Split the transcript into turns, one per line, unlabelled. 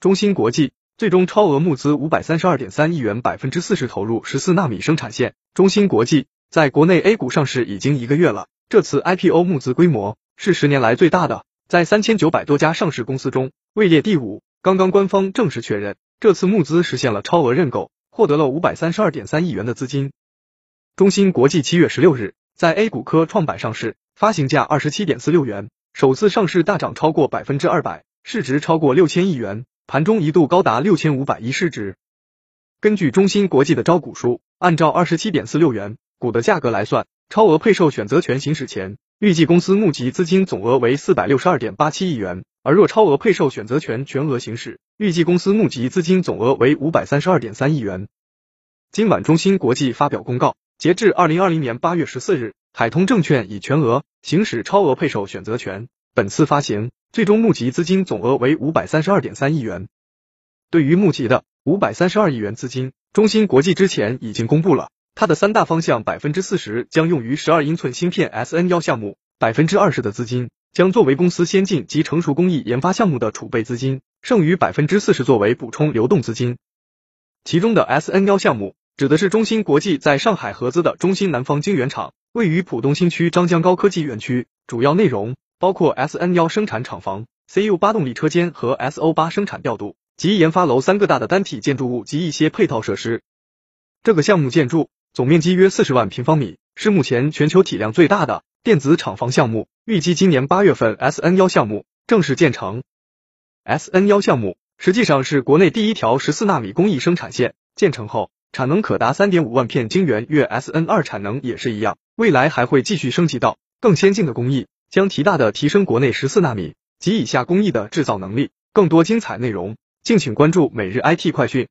中芯国际最终超额募资五百三十二点三亿元，百分之四十投入十四纳米生产线。中芯国际在国内 A 股上市已经一个月了，这次 IPO 募资规模是十年来最大的，在三千九百多家上市公司中位列第五。刚刚官方正式确认，这次募资实现了超额认购，获得了五百三十二点三亿元的资金。中芯国际七月十六日在 A 股科创板上市，发行价二十七点四六元，首次上市大涨超过百分之二百，市值超过六千亿元。盘中一度高达六千五百亿市值。根据中芯国际的招股书，按照二十七点四六元股的价格来算，超额配售选择权行使前，预计公司募集资金总额为四百六十二点八七亿元；而若超额配售选择权全额行使，预计公司募集资金总额为五百三十二点三亿元。今晚中芯国际发表公告，截至二零二零年八月十四日，海通证券已全额行使超额配售选择权，本次发行。最终募集资金总额为五百三十二点三亿元。对于募集的五百三十二亿元资金，中芯国际之前已经公布了它的三大方向，百分之四十将用于十二英寸芯片 S N 幺项目，百分之二十的资金将作为公司先进及成熟工艺研发项目的储备资金，剩余百分之四十作为补充流动资金。其中的 S N 幺项目指的是中芯国际在上海合资的中芯南方晶圆厂，位于浦东新区张江高科技园区，主要内容。包括 S N 幺生产厂房、C U 八动力车间和 S O 八生产调度及研发楼三个大的单体建筑物及一些配套设施。这个项目建筑总面积约四十万平方米，是目前全球体量最大的电子厂房项目。预计今年八月份 S N 幺项目正式建成。S N 幺项目实际上是国内第一条十四纳米工艺生产线，建成后产能可达三点五万片晶圆月。S N 二产能也是一样，未来还会继续升级到更先进的工艺。将极大的提升国内十四纳米及以下工艺的制造能力。更多精彩内容，敬请关注每日 IT 快讯。